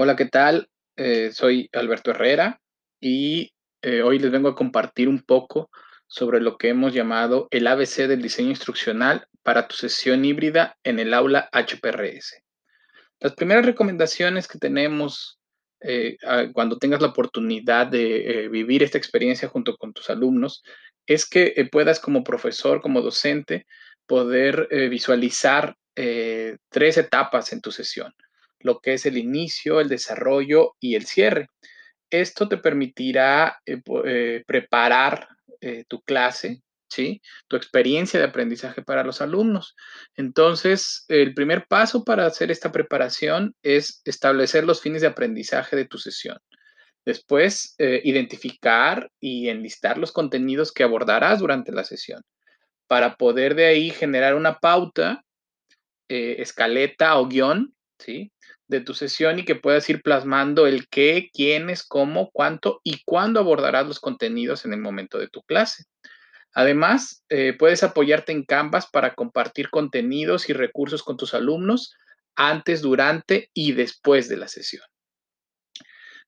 Hola, ¿qué tal? Eh, soy Alberto Herrera y eh, hoy les vengo a compartir un poco sobre lo que hemos llamado el ABC del diseño instruccional para tu sesión híbrida en el aula HPRS. Las primeras recomendaciones que tenemos eh, cuando tengas la oportunidad de vivir esta experiencia junto con tus alumnos es que puedas como profesor, como docente, poder visualizar tres etapas en tu sesión lo que es el inicio, el desarrollo y el cierre. Esto te permitirá eh, eh, preparar eh, tu clase, ¿sí? Tu experiencia de aprendizaje para los alumnos. Entonces, el primer paso para hacer esta preparación es establecer los fines de aprendizaje de tu sesión. Después, identificar y enlistar los contenidos que abordarás durante la sesión para poder de ahí generar una pauta, escaleta o guion, ¿sí? de tu sesión y que puedas ir plasmando el qué, quiénes, cómo, cuánto y cuándo abordarás los contenidos en el momento de tu clase. Además, eh, puedes apoyarte en Canvas para compartir contenidos y recursos con tus alumnos antes, durante y después de la sesión.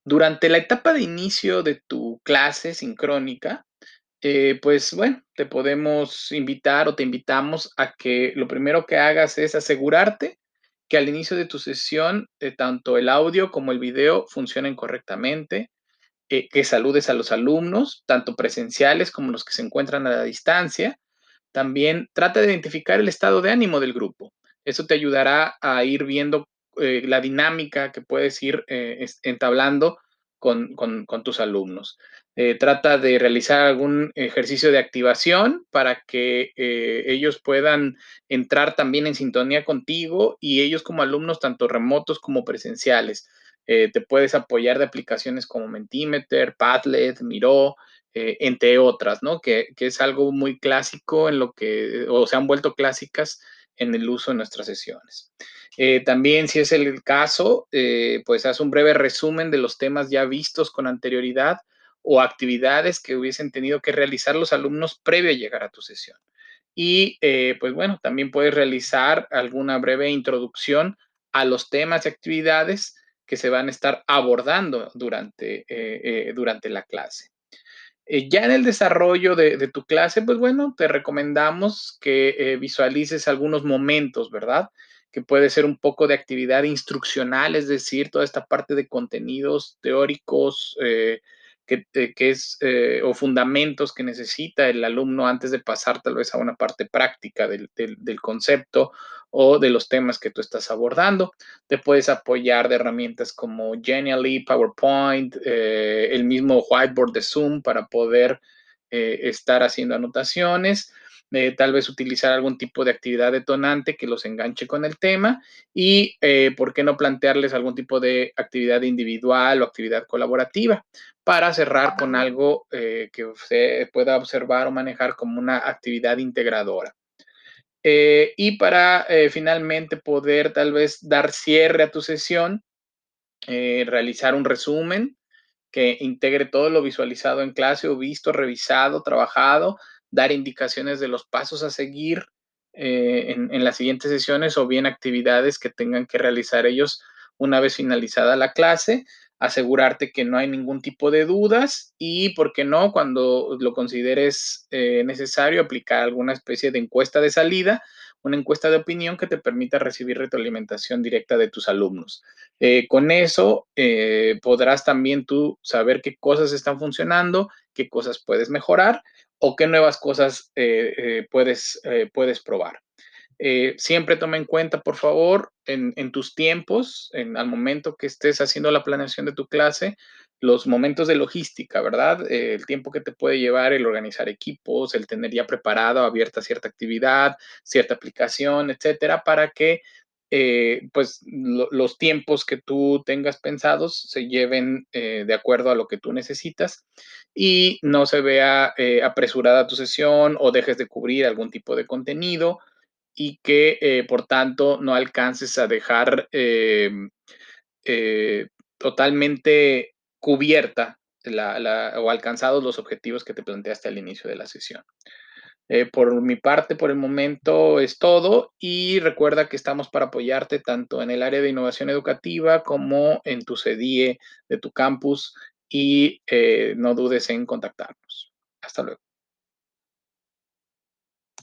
Durante la etapa de inicio de tu clase sincrónica, eh, pues bueno, te podemos invitar o te invitamos a que lo primero que hagas es asegurarte que al inicio de tu sesión eh, tanto el audio como el video funcionen correctamente, eh, que saludes a los alumnos, tanto presenciales como los que se encuentran a la distancia. También trata de identificar el estado de ánimo del grupo. Eso te ayudará a ir viendo eh, la dinámica que puedes ir entablando con, tus alumnos. Eh, trata de realizar algún ejercicio de activación para que eh, ellos puedan entrar también en sintonía contigo y ellos como alumnos, tanto remotos como presenciales. Eh, te puedes apoyar de aplicaciones como Mentimeter, Padlet, Miro, entre otras, ¿no? Que, que, es algo muy clásico en lo que, o se han vuelto clásicas en el uso de nuestras sesiones. Eh, también, si es el caso, eh, pues haz un breve resumen de los temas ya vistos con anterioridad o actividades que hubiesen tenido que realizar los alumnos previo a llegar a tu sesión. Y eh, pues bueno, también puedes realizar alguna breve introducción a los temas y actividades que se van a estar abordando durante, durante la clase. Ya en el desarrollo de, tu clase, pues bueno, te recomendamos que visualices algunos momentos, ¿verdad? que puede ser un poco de actividad instruccional, es decir, toda esta parte de contenidos teóricos eh, que, eh, es, eh, o fundamentos que necesita el alumno antes de pasar tal vez a una parte práctica del, concepto o de los temas que tú estás abordando. Te puedes apoyar de herramientas como Genially, PowerPoint, el mismo whiteboard de Zoom para poder estar haciendo anotaciones tal vez utilizar algún tipo de actividad detonante que los enganche con el tema y, eh, ¿por qué no plantearles algún tipo de actividad individual o actividad colaborativa para cerrar con algo eh, que se pueda observar o manejar como una actividad integradora? Eh, y para finalmente poder tal vez dar cierre a tu sesión, realizar un resumen que integre todo lo visualizado en clase o visto, revisado, trabajado, dar indicaciones de los pasos a seguir eh, en, las siguientes sesiones o bien actividades que tengan que realizar ellos una vez finalizada la clase, asegurarte que no hay ningún tipo de dudas y, ¿por qué no?, cuando lo consideres eh, necesario, aplicar alguna especie de encuesta de salida, una encuesta de opinión que te permita recibir retroalimentación directa de tus alumnos. Eh, con eso podrás también tú saber qué cosas están funcionando, qué cosas puedes mejorar o qué nuevas cosas eh, eh, puedes, eh, puedes probar. Siempre toma en cuenta, por favor, en, tus tiempos, en, al momento que estés haciendo la planeación de tu clase, los momentos de logística, ¿verdad? el tiempo que te puede llevar el organizar equipos, el tener ya preparado, abierta cierta actividad, cierta aplicación, etcétera, para que eh, pues los tiempos que tú tengas pensados se lleven eh, de acuerdo a lo que tú necesitas y no se vea eh, apresurada tu sesión o dejes de cubrir algún tipo de contenido y que por tanto no alcances a dejar totalmente cubierta o alcanzados los objetivos que te planteaste al inicio de la sesión. Eh, por mi parte, por el momento es todo y recuerda que estamos para apoyarte tanto en el área de innovación educativa como en tu CDIE de tu campus y eh, no dudes en contactarnos. Hasta luego.